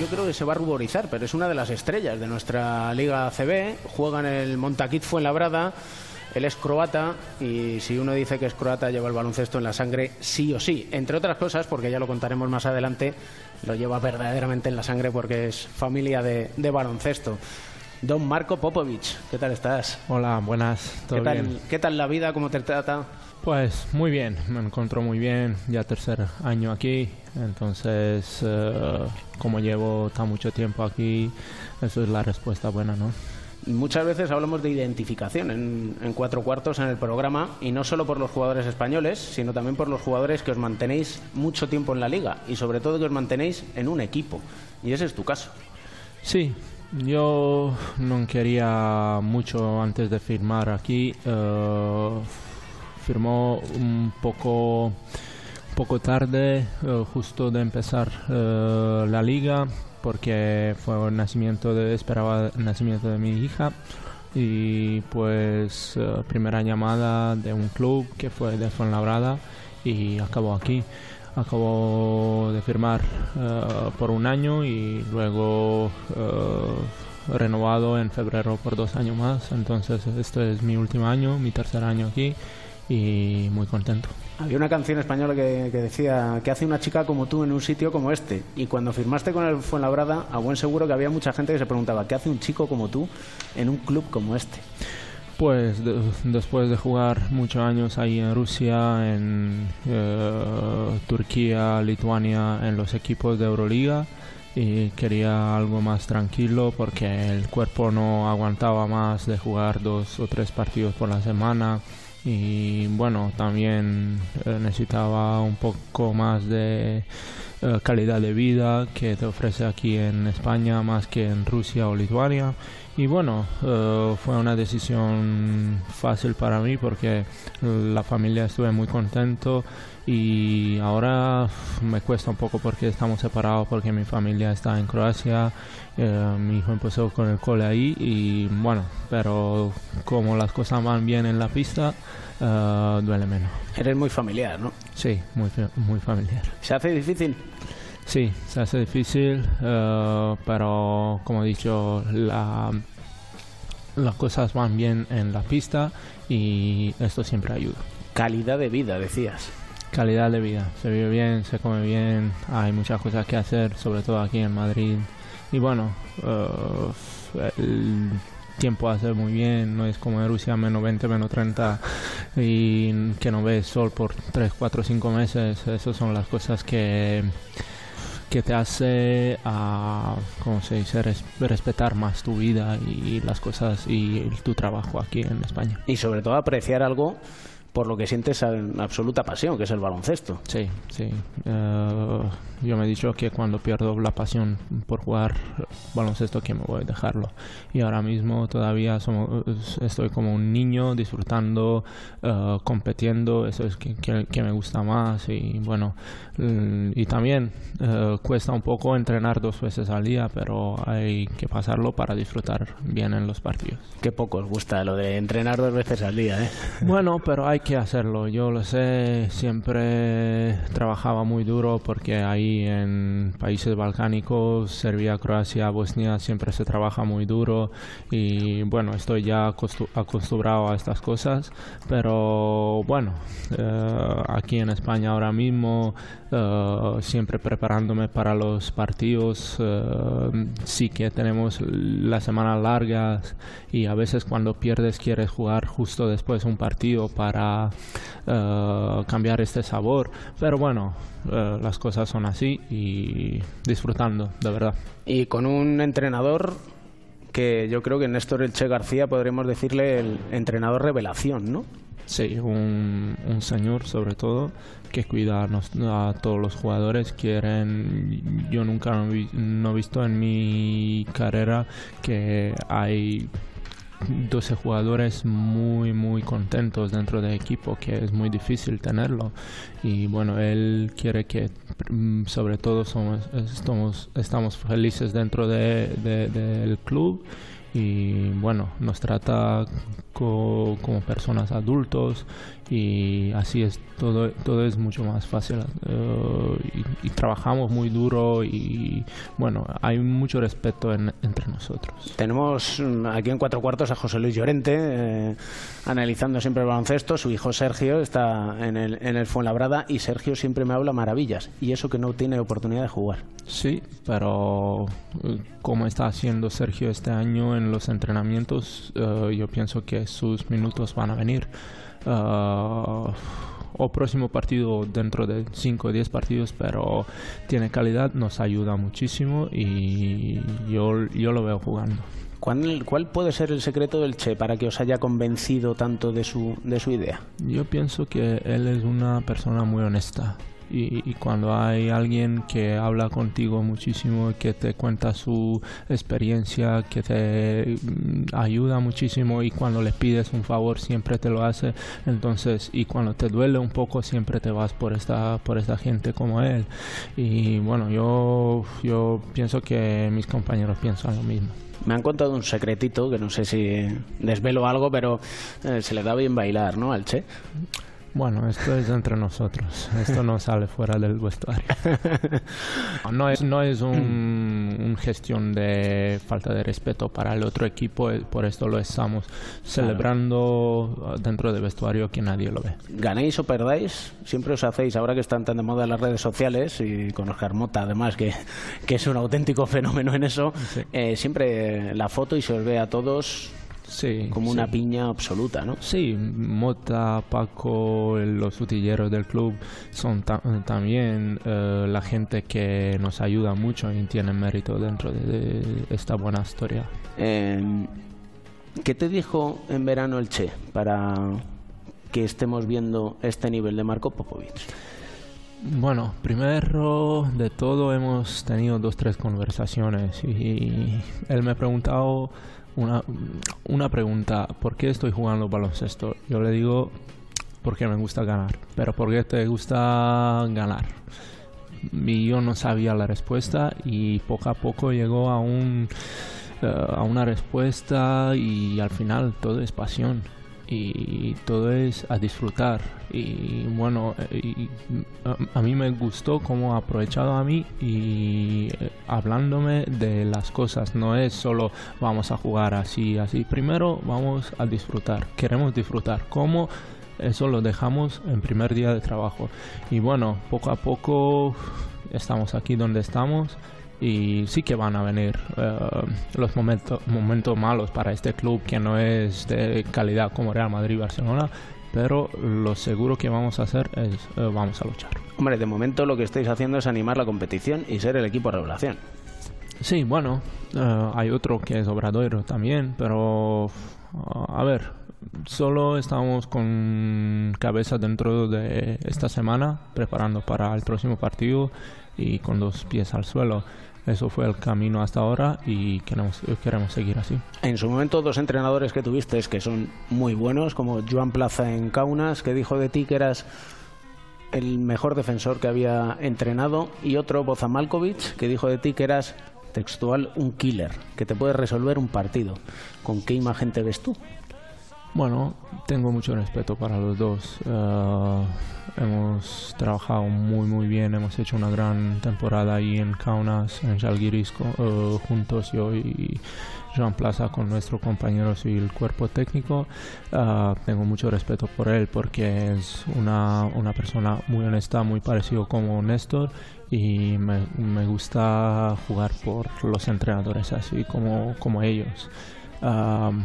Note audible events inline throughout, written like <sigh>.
yo creo que se va a ruborizar, pero es una de las estrellas de nuestra Liga CB. Juega en el Montaquit Fuenlabrada. Él es croata y si uno dice que es croata lleva el baloncesto en la sangre sí o sí. Entre otras cosas, porque ya lo contaremos más adelante, lo lleva verdaderamente en la sangre porque es familia de, de baloncesto. Don Marco Popovic, ¿qué tal estás? Hola, buenas. ¿todo ¿Qué tal, bien? ¿Qué tal la vida? ¿Cómo te trata? Pues muy bien, me encuentro muy bien, ya tercer año aquí, entonces eh, como llevo tan mucho tiempo aquí, eso es la respuesta buena, ¿no? Muchas veces hablamos de identificación en, en cuatro cuartos en el programa y no solo por los jugadores españoles, sino también por los jugadores que os mantenéis mucho tiempo en la liga y sobre todo que os mantenéis en un equipo. Y ese es tu caso. Sí, yo no quería mucho antes de firmar aquí, eh, firmó un poco, poco tarde, eh, justo de empezar eh, la liga, porque fue el nacimiento de, esperaba el nacimiento de mi hija y pues eh, primera llamada de un club que fue de Fuenlabrada y acabó aquí. Acabó de firmar por un año y luego renovado en febrero por dos años más. Entonces este es mi último año, mi tercer año aquí y muy contento. Había una canción española que, que decía ¿Qué hace una chica como tú en un sitio como este? Y cuando firmaste con el Fuenlabrada, a buen seguro que había mucha gente que se preguntaba ¿Qué hace un chico como tú en un club como este? Pues de- después de jugar muchos años ahí en Rusia, en eh, Turquía, Lituania, en los equipos de Euroliga, y quería algo más tranquilo porque el cuerpo no aguantaba más de jugar dos o tres partidos por la semana y bueno, también eh, necesitaba un poco más de eh, calidad de vida que te ofrece aquí en España más que en Rusia o Lituania. Y bueno, eh, fue una decisión fácil para mí porque la familia estuve muy contento y ahora me cuesta un poco porque estamos separados porque mi familia está en Croacia, eh, mi hijo empezó con el cole ahí y bueno, pero como las cosas van bien en la pista, eh, duele menos. Eres muy familiar, ¿no? Sí, muy, muy familiar. ¿Se hace difícil? Sí, se hace difícil, eh, pero como he dicho, la, las cosas van bien en la pista y esto siempre ayuda. Calidad de vida, decías. Calidad de vida, se vive bien, se come bien, hay muchas cosas que hacer, sobre todo aquí en Madrid. Y bueno, eh, el tiempo hace muy bien, no es como en Rusia, menos 20, menos 30, y que no ves sol por 3, 4, 5 meses. Esas son las cosas que que te hace a, ¿cómo se dice? Res- respetar más tu vida y las cosas y tu trabajo aquí en España. Y sobre todo apreciar algo por lo que sientes en absoluta pasión, que es el baloncesto. Sí, sí. Eh, yo me he dicho que cuando pierdo la pasión por jugar baloncesto que me voy a dejarlo. Y ahora mismo todavía somos, estoy como un niño disfrutando, eh, compitiendo, eso es que, que- que me gusta más. Y bueno, mm, y también eh, cuesta un poco entrenar dos veces al día, pero hay que pasarlo para disfrutar bien en los partidos. Qué poco os gusta lo de entrenar dos veces al día, ¿eh? Bueno, pero hay que hacerlo. Yo lo sé, siempre trabajaba muy duro porque ahí en países balcánicos, Serbia, Croacia, Bosnia, siempre se trabaja muy duro y bueno, estoy ya acostu- acostumbrado a estas cosas, pero bueno, eh, aquí en España ahora mismo, eh, siempre preparándome para los partidos, eh, sí que tenemos las semanas largas y a veces cuando pierdes quieres jugar justo después un partido para eh, cambiar este sabor, pero bueno, eh, las cosas son así y disfrutando, de verdad. Y con un entrenador que yo creo que Néstor Elche García podríamos decirle el entrenador revelación, ¿no? Sí, un, un señor sobre todo que cuida a, todos los jugadores. Quieren, yo nunca no, vi- no he visto en mi carrera que hay 12 jugadores muy muy contentos dentro del equipo que es muy difícil tenerlo. Y bueno él quiere que mm, sobre todo somos estamos, estamos felices dentro de- de- del club. Y bueno nos trata como personas adultos y así es todo todo es mucho más fácil eh, y, trabajamos muy duro y bueno hay mucho respeto entre nosotros. Tenemos mm, aquí en cuatro cuartos a José Luis Llorente eh, analizando siempre el baloncesto. Su hijo Sergio está en el, en el Fuenlabrada y Sergio siempre me habla maravillas. Y eso que no tiene oportunidad de jugar. Sí pero eh, como está haciendo Sergio este año en los entrenamientos yo pienso que sus minutos van a venir uh, o próximo partido dentro de 5 o 10 partidos, pero tiene calidad, nos ayuda muchísimo y yo, yo lo veo jugando. ¿Cuál, ¿Cuál, puede ser el secreto del Che para que os haya convencido tanto de su, de su idea? Yo pienso que él es una persona muy honesta y, cuando hay alguien que habla contigo muchísimo, que te cuenta su experiencia, que te mm, ayuda muchísimo y cuando le pides un favor siempre te lo hace, entonces y cuando te duele un poco siempre te vas por esta por esta gente como él y bueno yo yo pienso que mis compañeros piensan lo mismo. Me han contado un secretito que no sé si desvelo algo, pero eh, se le da bien bailar, ¿no? Al Che. Bueno, esto es entre nosotros. Esto no sale fuera del vestuario. <laughs> No es, no es un, gestión de falta de respeto para el otro equipo, eh, por esto lo estamos celebrando dentro del vestuario que nadie lo ve. Ganéis o perdáis, siempre os hacéis, ahora que están tan de moda las redes sociales y con Oscar Mota además, que, que es un auténtico fenómeno en eso, eh, siempre la foto y se os ve a todos sí, como una piña absoluta, ¿no? Sí, Mota, Paco, los utilleros del club son también eh, la gente que nos ayuda mucho y tiene mérito dentro de, esta buena historia. Em, ¿Qué te dijo en verano el Che para que estemos viendo este nivel de Marco Popovic? Bueno, primero de todo hemos tenido dos, tres conversaciones y él me ha preguntado una, una pregunta, ¿por qué estoy jugando baloncesto? Yo le digo, porque me gusta ganar, pero ¿por qué te gusta ganar? Y yo no sabía la respuesta y poco a poco llegó a un eh, a una respuesta y al final todo es pasión y todo es a disfrutar. Y bueno eh, a, mí me gustó cómo ha aprovechado a mí y eh, hablándome de las cosas. No es solo vamos a jugar así así. Primero vamos a disfrutar. Queremos disfrutar. Cómo eso lo dejamos en primer día de trabajo. Y bueno poco a poco estamos aquí donde estamos y sí que van a venir eh, los momentos momentos malos para este club que no es de calidad como Real Madrid y Barcelona pero lo seguro que vamos a hacer es eh, vamos a luchar. Hombre de momento lo que estáis haciendo es animar la competición y ser el equipo de revelación. Sí bueno eh, hay otro que es Obradoiro también pero a ver solo estamos con cabeza dentro de esta semana preparando para el próximo partido y con dos pies al suelo eso fue el camino hasta ahora y queremos, queremos seguir así. En su momento, dos entrenadores que tuviste que son muy buenos, como Joan Plaza en Kaunas, que dijo de ti que eras el mejor defensor que había entrenado, y otro, Boza Malkovich, que dijo de ti que eras textual un killer, que te puede resolver un partido. ¿Con qué imagen te ves tú? Bueno, tengo mucho respeto para los dos. Eh, hemos trabajado muy muy bien, hemos hecho una gran temporada ahí en Kaunas, en Jalgiris, uh, juntos yo y Jean Plaza con nuestros compañeros y el cuerpo técnico. Uh, tengo mucho respeto por él porque es una, una persona muy honesta, muy parecido como Néstor y me, me gusta jugar por los entrenadores así como, como ellos. Um,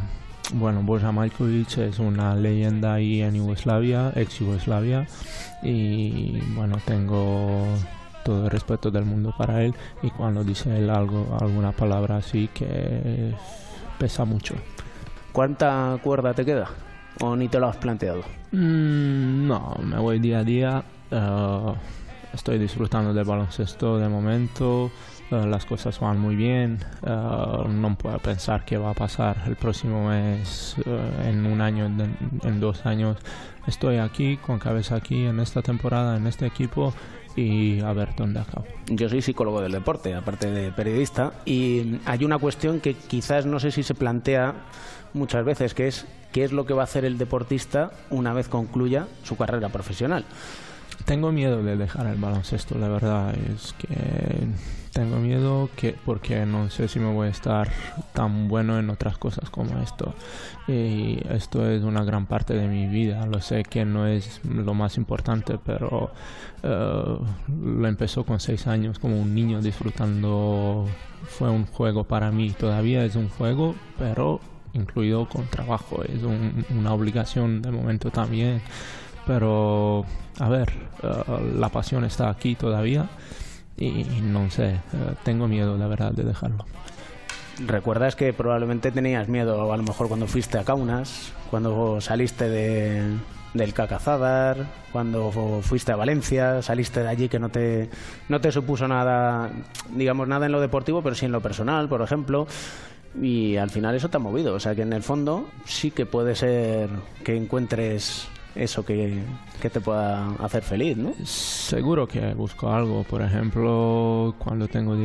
bueno, Boja Majkovic es una leyenda ahí en Yugoslavia, ex Yugoslavia, y bueno, tengo todo el respeto del mundo para él y cuando dice él algo, alguna palabra así que pesa mucho. ¿Cuánta cuerda te queda? ¿O ni te lo has planteado? Mm, no, me voy día a día. Eh, estoy disfrutando del baloncesto de momento. Eh, las cosas van muy bien. Eh, no puedo pensar qué va a pasar el próximo mes, eh, en un año, en, dos años. Estoy aquí, con cabeza aquí, en esta temporada, en este equipo y a ver dónde acabo. Yo soy psicólogo del deporte, aparte de periodista, y hay una cuestión que quizás no sé si se plantea muchas veces, que es qué es lo que va a hacer el deportista una vez concluya su carrera profesional. Tengo miedo de dejar el baloncesto, la verdad es que tengo miedo que porque no sé si me voy a estar tan bueno en otras cosas como esto. Y esto es una gran parte de mi vida. Lo sé que no es lo más importante, pero uh, lo empezó con seis años como un niño disfrutando. Fue un juego para mí. Todavía es un juego, pero incluido con trabajo. Es una obligación de momento también. Pero, a ver, uh, la pasión está aquí todavía y no sé, eh, tengo miedo la verdad de dejarlo. ¿Recuerdas que probablemente tenías miedo a lo mejor cuando fuiste a Kaunas, cuando saliste de, del Cacazadar, cuando fuiste a Valencia, saliste de allí que no te, no te supuso nada, digamos, nada en lo deportivo, pero sí en lo personal, por ejemplo? Y al final eso te ha movido, o sea que en el fondo sí que puede ser que encuentres eso que, te pueda hacer feliz, ¿no? Seguro que busco algo. Por ejemplo, cuando tengo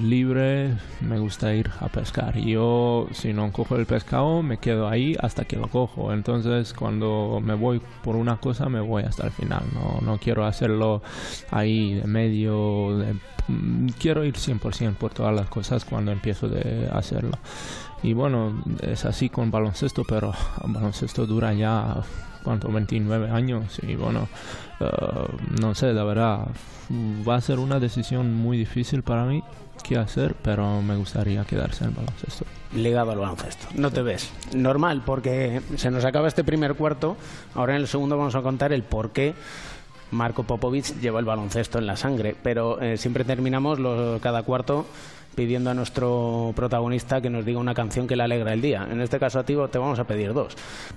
libre, me gusta ir a pescar. Yo, si no cojo el pescado, me quedo ahí hasta que lo cojo. Entonces, cuando me voy por una cosa, me voy hasta el final. No, no quiero hacerlo ahí de medio. Mm, quiero ir 100% por todas las cosas cuando empiezo de hacerlo. Y bueno, es así con baloncesto, pero <laughs> baloncesto dura ya, ¿cuánto? 29 años. Y bueno, eh, no sé, la verdad, va a ser una decisión muy difícil para mí qué hacer, pero me gustaría quedarse en baloncesto. Ligado al baloncesto. No te ves. Normal, porque se nos acaba este primer cuarto. Ahora en el segundo vamos a contar el por qué Marco Popovic lleva el baloncesto en la sangre. Pero eh, siempre terminamos cada cuarto pidiendo a nuestro protagonista que nos diga una canción que le alegra el día. En este caso a ti te vamos a pedir dos.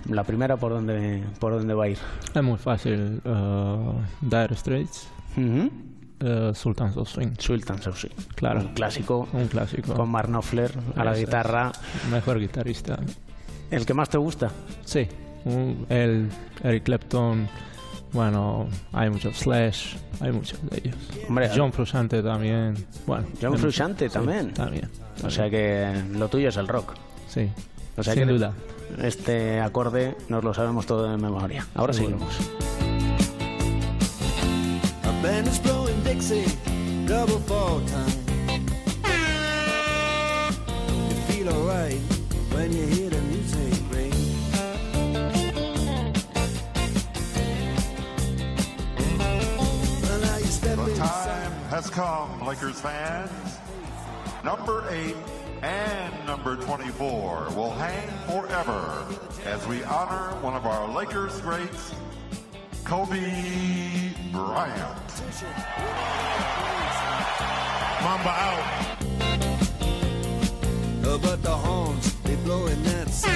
La primera, ¿por dónde, por dónde va a ir? Es muy fácil. Uh, Dire Straits. Uh, Sultans of Swing. Sultans of Swing. Claro. Un clásico. Un clásico. Con Mark Knopfler a la guitarra. Mejor guitarrista. ¿El que más te gusta? Sí. el Eric Clapton bueno, hay muchos Slash, hay muchos de ellos. Hombre, John Frusciante también. Bueno, John Frusciante también. también. O sea que lo tuyo es el rock. Sí. O sea Sin duda. Este acorde nos lo sabemos todo de memoria. Ahora seguimos. Has come, Lakers fans. Number 8 and number 24 will hang forever as we honor one of our Lakers greats, Kobe Bryant. Mamba out. But the horns, they blowing that sound.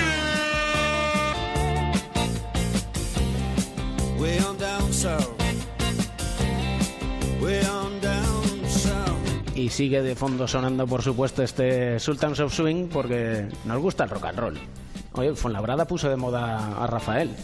Way on down south. Way on y sigue de fondo sonando, por supuesto, este Sultans of Swing porque nos gusta el rock and roll. Oye, Fonlabrada puso de moda a Rafael.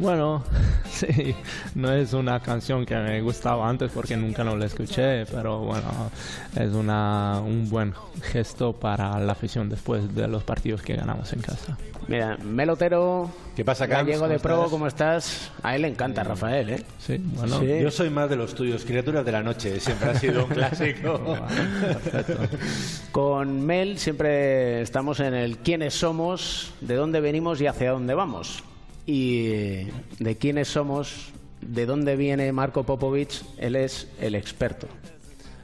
Bueno, <laughs> sí, no es una canción que me gustaba antes porque nunca no la escuché, pero bueno, es una, un buen gesto para la afición después de los partidos que ganamos en casa. Mira, Melotero, ¿qué pasa, Gallego de Pro, ¿cómo estás? A él le encanta Rafael, ¿eh? Sí, bueno. Yo soy más de los tuyos, criaturas de la noche, siempre ha sido un <laughs> clásico. Con Mel siempre estamos en el quiénes somos, de dónde venimos y hacia dónde vamos y de quiénes somos, de dónde viene Marco Popovic, él es el experto.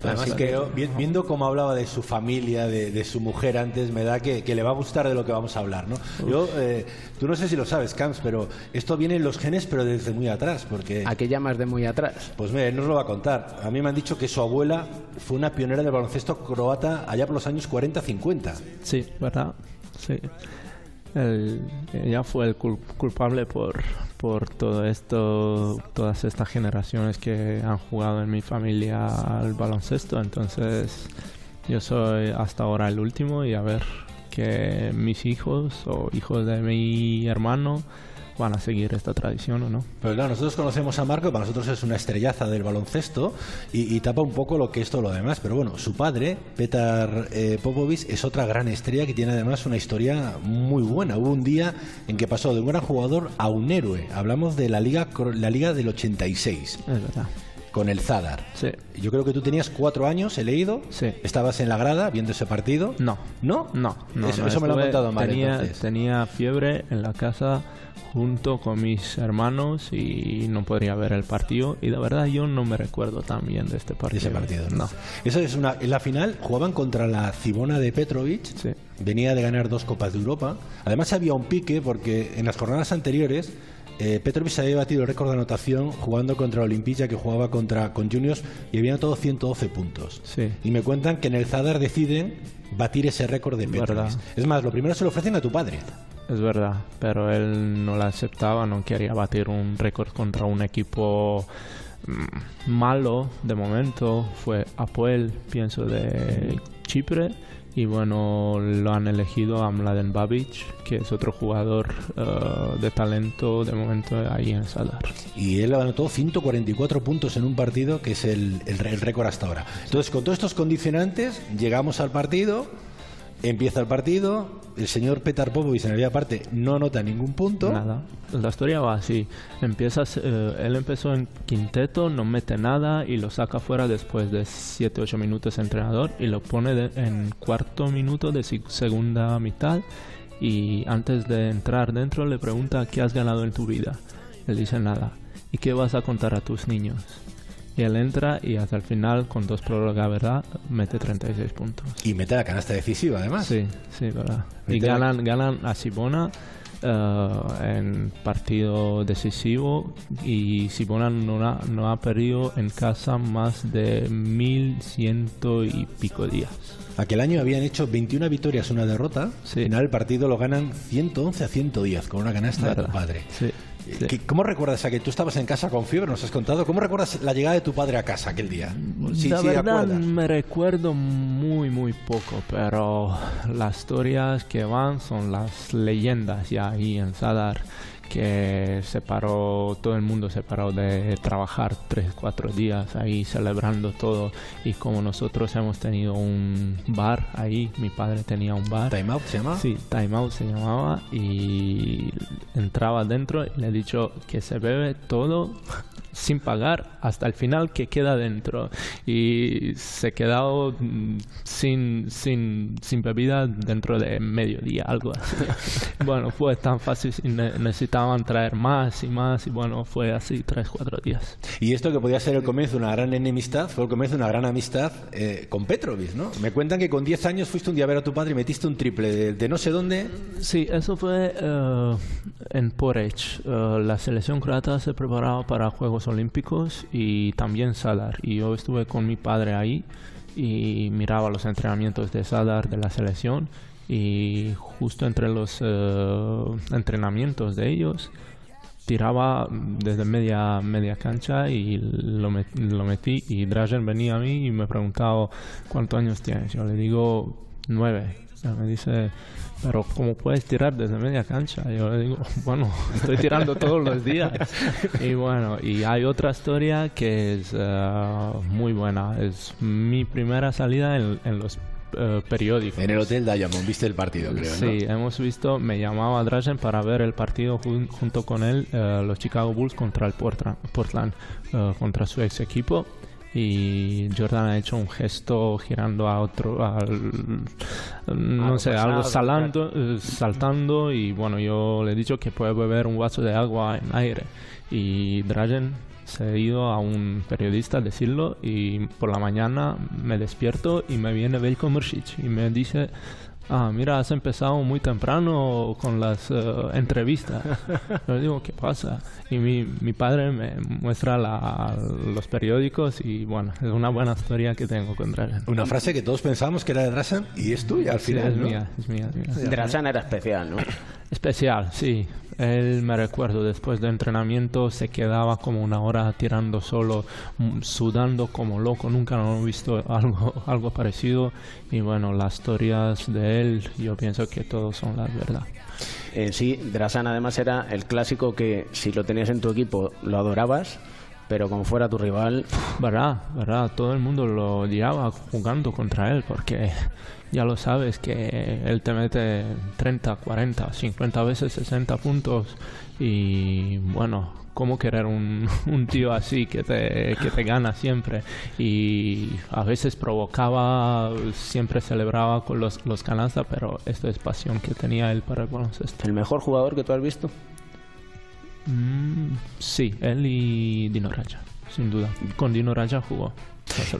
Así que viendo cómo hablaba de su familia, de, su mujer antes, me da que, le va a gustar de lo que vamos a hablar, ¿no? Yo, eh, tú no sé si lo sabes, Camps, pero esto viene en los genes, pero desde muy atrás, porque... ¿A qué llamas de muy atrás? Pues mira, él nos lo va a contar. A mí me han dicho que su abuela fue una pionera del baloncesto croata allá por los años 40-50. Sí, ¿verdad? Sí ella fue el culpable por, por todo esto, todas estas generaciones que han jugado en mi familia al baloncesto. Entonces, yo soy hasta ahora el último y a ver que mis hijos o hijos de mi hermano van a seguir esta tradición o no. Pues claro, nosotros conocemos a Marco, para nosotros es una estrellaza del baloncesto y, y tapa un poco lo que es todo lo demás. Pero bueno, su padre, Petar eh, Popovic, es otra gran estrella que tiene además una historia muy buena. Hubo un día en que pasó de un gran jugador a un héroe. Hablamos de la liga, la liga del 86. Es verdad. Con el Zadar. Sí. Yo creo que tú tenías cuatro años, he leído. Sí. Estabas en la grada viendo ese partido. No. ¿No? No, no. Eso, no, eso me lo han contado mal. Tenía, entonces. tenía fiebre en la casa junto con mis hermanos y no podría ver el partido. Y la verdad yo no me recuerdo tan bien de este partido. ese partido. No. Eso es una. En la final jugaban contra la Cibona de Petrovic. Sí. Venía de ganar dos Copas de Europa. Además había un pique porque en las jornadas anteriores eh, Petrovic había batido el récord de anotación jugando contra Olimpija que jugaba contra con Juniors y había anotado 112 puntos. Sí. Y me cuentan que en el Zadar deciden batir ese récord de Petrovic. Verdad. Es más, lo primero se lo ofrecen a tu padre. Es verdad, pero él no la aceptaba, no quería batir un récord contra un equipo mm, malo de momento. Fue Apoel, pienso, de Chipre. Y bueno, lo han elegido a Mladen Babic, que es otro jugador eh, de talento de momento ahí en Sadar. Y él anotó 144 puntos en un partido, que es el, el récord hasta ahora. Entonces, con todos estos condicionantes, llegamos al partido, empieza el partido, el señor Petar Popovic en la primera parte no anota ningún punto. Nada. La historia va así. Empiezas, eh, él empezó en quinteto, no mete nada y lo saca fuera después de 7-8 minutos entrenador y lo pone de- en cuarto minuto de segunda mitad y antes de entrar dentro le pregunta qué has ganado en tu vida. Él dice nada. ¿Y qué vas a contar a tus niños? Y él entra y hasta el final, con dos prórrogas, ¿verdad? Mete 36 puntos. Y mete la canasta decisiva, además. Sí, sí, verdad. Y la- ganan, ganan a Sibona eh, en partido decisivo y Sibona no ha, no ha perdido en casa más de 1100 y pico días. Aquel año habían hecho 21 victorias, una derrota. Sí. Al final el partido lo ganan 111 a 110 con una canasta de padre. Sí, sí. ¿Qué- ¿Cómo recuerdas a que tú estabas en casa con fiebre, nos has contado? ¿Cómo recuerdas la llegada de tu padre a casa aquel día? Sí, la sí, verdad acuerdas. me recuerdo muy muy poco, pero las historias que van son las leyendas ya ahí en Sadar que se paró, todo el mundo se paró de trabajar tres, cuatro días ahí celebrando todo y como nosotros hemos tenido un bar ahí, mi padre tenía un bar. Time Out se llama. Sí, Time Out se llamaba y entraba dentro y le he dicho que se bebe todo sin pagar hasta el final que queda dentro y se quedado mm, sin, sin, sin bebida dentro de mediodía, algo así. <laughs> bueno, fue tan fácil y ne- necesitaban traer más y más y bueno, fue así tres, cuatro días. Y esto que podía ser el comienzo de una gran enemistad, fue el comienzo de una gran amistad eh, con Petrovic, ¿no? Me cuentan que con 10 años fuiste un día a ver a tu padre y metiste un triple de, de no sé dónde. Sí, eso fue eh, en Porech. Eh, la selección croata se preparaba para Juegos Olímpicos y también Sadar. Y yo estuve con mi padre ahí y miraba los entrenamientos de Sadar de la selección. Y justo entre los eh, entrenamientos de ellos, tiraba desde media media cancha y lo, met- lo metí. Y Dražen venía a mí y me preguntaba cuántos años tienes yo le digo nueve me dice pero cómo puedes tirar desde media cancha yo le digo <laughs> bueno estoy tirando todos los días <laughs> y bueno y hay otra historia que es eh, muy buena. Es mi primera salida en, en los eh, periódicos En el Hotel Diamond, viste el partido, creo, ¿no? Sí, hemos visto, me llamaba Drazen para ver el partido jun- junto con él, eh, los Chicago Bulls contra el Portland, Portland eh, contra su ex equipo. Y Jordan ha hecho un gesto girando a otro, al- no Algo sé, pasado, algo salando, eh, saltando. Y bueno, yo le he dicho que puede beber un vaso de agua en aire. Y Drazen se ha ido a un periodista a decirlo. Y por la mañana me despierto y me viene Veljko Mršić y me dice. Ah, mira, has empezado muy temprano con las eh, entrevistas. <laughs> Yo le digo, ¿qué pasa? Y mi, mi padre me muestra la- los periódicos y bueno, es una buena historia que tengo con Dragan. Una frase que todos pensábamos que era de Drasan y es tuya al Sí, final, es ¿no? mía, es mía, es mía. Drasan era especial, ¿no? <coughs> Especial, sí. Él me recuerdo, después de entrenamiento se quedaba como una hora tirando solo, mm, sudando como loco. Nunca lo he visto <laughs> algo, algo parecido. Y bueno, las historias de él, yo pienso que todos son las verdad. eh, sí, Drasan además era el clásico que si lo tenías en tu equipo lo adorabas, pero como fuera tu rival, Verdad, verdad, todo el mundo lo odiaba jugando contra él porque ya lo sabes que él te mete 30, 40, 50 veces 60 puntos y bueno, ¿cómo querer un, <laughs> un tío así que te, que te gana siempre? Y a veces provocaba, siempre celebraba con los, los canastas, pero esto es pasión que tenía él para el baloncesto. el mejor jugador que tú has visto. Mm, sí, él y Dino Raja, sin duda. Con Dino Raja jugó.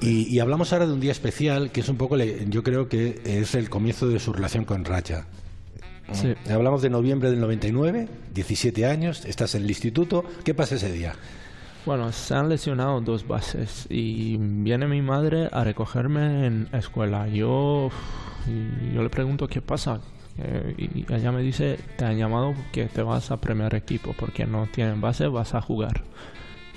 Y, y hablamos ahora de un día especial que es un poco, le- yo creo que es el comienzo de su relación con Racha. Sí. Hablamos de noviembre del 99, 17 años, estás en el instituto. ¿Qué pasa ese día? Bueno, se han lesionado dos bases y viene mi madre a recogerme en la escuela. Yo, yo le pregunto qué pasa Eh, y ella me dice, te han llamado que te vas a primer equipo porque no tienen base, vas a jugar.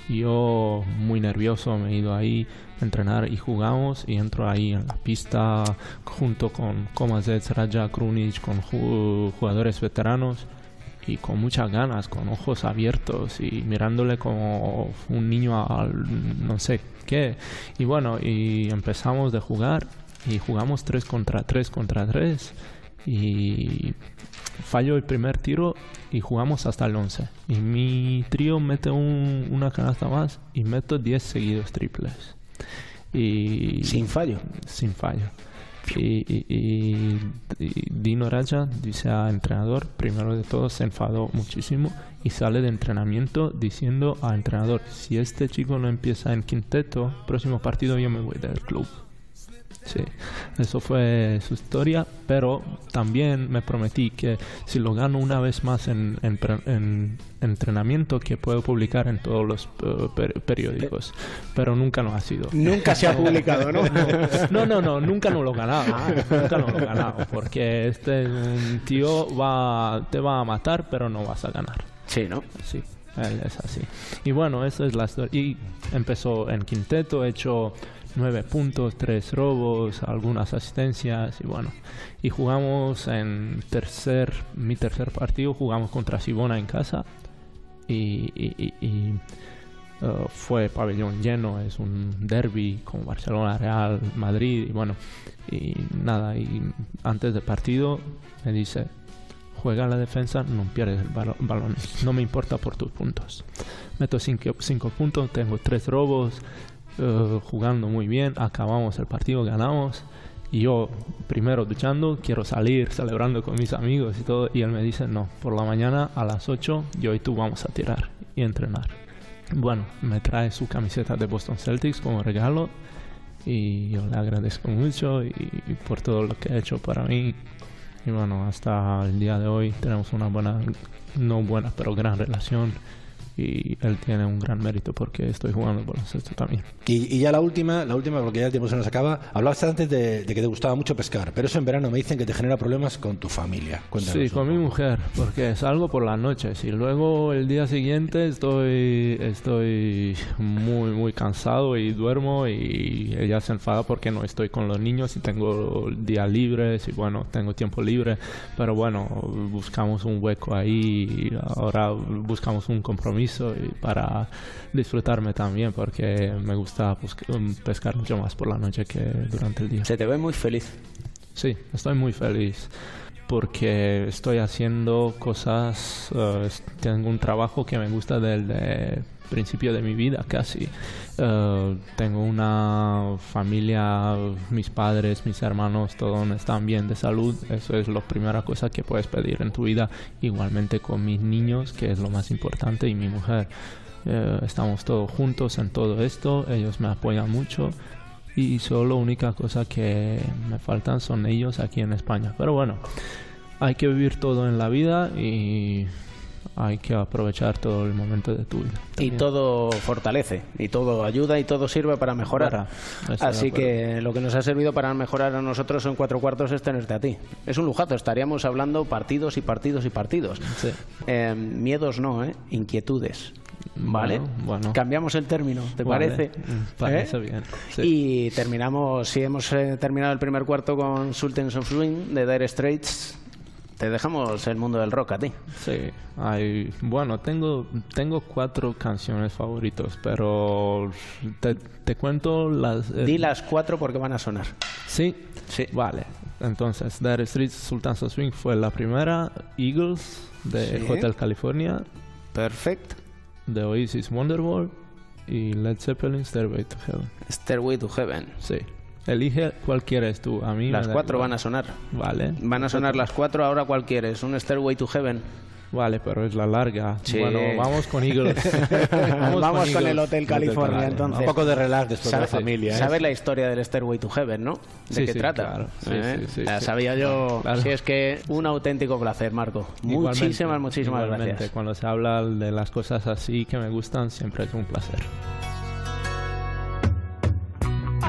Yo muy nervioso me he ido ahí a entrenar y jugamos y entro ahí en la pista junto con Komazet, Raja, Krunic, con ju- jugadores veteranos y con muchas ganas, con ojos abiertos y mirándole como un niño al no sé qué. Y bueno, y empezamos de jugar y jugamos 3 contra 3 contra 3 y fallo el primer tiro y jugamos hasta el 11. Y mi trío mete un- una canasta más y meto 10 seguidos triples. Y Sin fallo. sin fallo. Y, y- y- y Dino Raja dice al entrenador, primero de todo se enfadó muchísimo y sale de entrenamiento diciendo al entrenador, si este chico no empieza en quinteto, próximo partido yo me voy del club. Sí, eso fue su historia, pero también me prometí que si lo gano una vez más en, en pre- en entrenamiento, que puedo publicar en todos los eh, per- periódicos, pero nunca no ha sido. Nunca se ha publicado, ¿no? <laughs> No, no, no, nunca no lo he ganado. Nunca no lo he ganado. Porque este un tío va, te va a matar, pero no vas a ganar. Sí, ¿no? Sí, él es así. Y bueno, esa es la historia. Y empezó en quinteto, he hecho nueve puntos, tres robos, algunas asistencias y bueno. Y jugamos en tercer, mi tercer partido, jugamos contra Sibona en casa y, uh, fue pabellón lleno, es un derby con Barcelona, Real, Madrid y bueno, y nada, y antes del partido me dice, juega la defensa, no pierdes el balón, no me importa por tus puntos. Meto cinco, cinco puntos, tengo tres robos, uh, jugando muy bien, acabamos el partido, ganamos. Y yo, primero duchando, quiero salir, celebrando con mis amigos y todo. Y él me dice, no, por la mañana a las 8 yo y tú vamos a tirar y entrenar. Bueno, me trae su camiseta de Boston Celtics como regalo y yo le agradezco mucho y, y por todo lo que ha hecho para mí. Y bueno, hasta el día de hoy tenemos una buena, no buena, pero gran relación y él tiene un gran mérito porque estoy jugando baloncesto también. Y, y ya la última, la última, porque ya el tiempo se nos acaba. Hablabas antes de, de que te gustaba mucho pescar, pero eso en verano me dicen que te genera problemas con tu familia. Cuéntanos Sí, con mi mujer, porque salgo por las noches y luego el día siguiente estoy, estoy muy, muy cansado y duermo y ella se enfada porque no estoy con los niños y tengo días libres y bueno, tengo tiempo libre, pero bueno, buscamos un hueco ahí ahora buscamos un compromiso y para disfrutarme también porque me gusta busca- pescar mucho más por la noche que durante el día. Se te ve muy feliz. Sí, estoy muy feliz porque estoy haciendo cosas, eh, tengo un trabajo que me gusta desde principio de mi vida casi. Eh, tengo una familia, mis padres, mis hermanos, todos están bien de salud. Eso es la primera cosa que puedes pedir en tu vida. Igualmente con mis niños, que es lo más importante, y mi mujer. Eh, estamos todos juntos en todo esto, ellos me apoyan mucho y solo única cosa que me faltan son ellos aquí en España. Pero bueno, hay que vivir todo en la vida y hay que aprovechar todo el momento de tu vida. Y todo fortalece, y todo ayuda, y todo sirve para mejorar. Para, Así que lo que nos ha servido para mejorar a nosotros en cuatro cuartos es tenerte a ti. Es un lujazo, estaríamos hablando partidos y partidos y partidos. Sí. Eh, miedos no, ¿eh? Inquietudes. ¿Vale? Bueno, bueno. Cambiamos el término, ¿te Vale, parece? mm, parece ¿Eh? bien, sí. Y terminamos, si hemos eh, terminado el primer cuarto con Sultans of Swing de Dire Straits. Te dejamos el mundo del rock a ti. Sí, hay, bueno, tengo, tengo cuatro canciones favoritos, pero te, te cuento las... eh, Di las cuatro porque van a sonar. Sí, Sí. vale. Entonces, Dire Streets Sultans of Swing fue la primera, Eagles de Sí. Hotel California, Perfect. de Oasis Wonderwall y Led Zeppelin Stairway to Heaven. Stairway to Heaven. Sí. Elige cuál quieres tú. A mí Las cuatro igual. van a sonar. Vale. Van a sonar las cuatro, ahora cuál quieres. ¿Un Stairway to Heaven? Vale, pero es la larga. Sí. Bueno, vamos con Eagles. <laughs> Vamos, con, Eagles. el Hotel California, entonces. Un poco de relax después de la familia. ¿eh? ¿Sabes la historia del Stairway to Heaven, no? ¿De Sí, qué sí, trata? claro. Sí, ¿Eh? sí, sí, sí. sabía yo. Claro. Si es que un auténtico placer, Marco. Igualmente, Muchísimas, muchísimas igualmente. gracias. Cuando se habla de las cosas así que me gustan, siempre es un placer.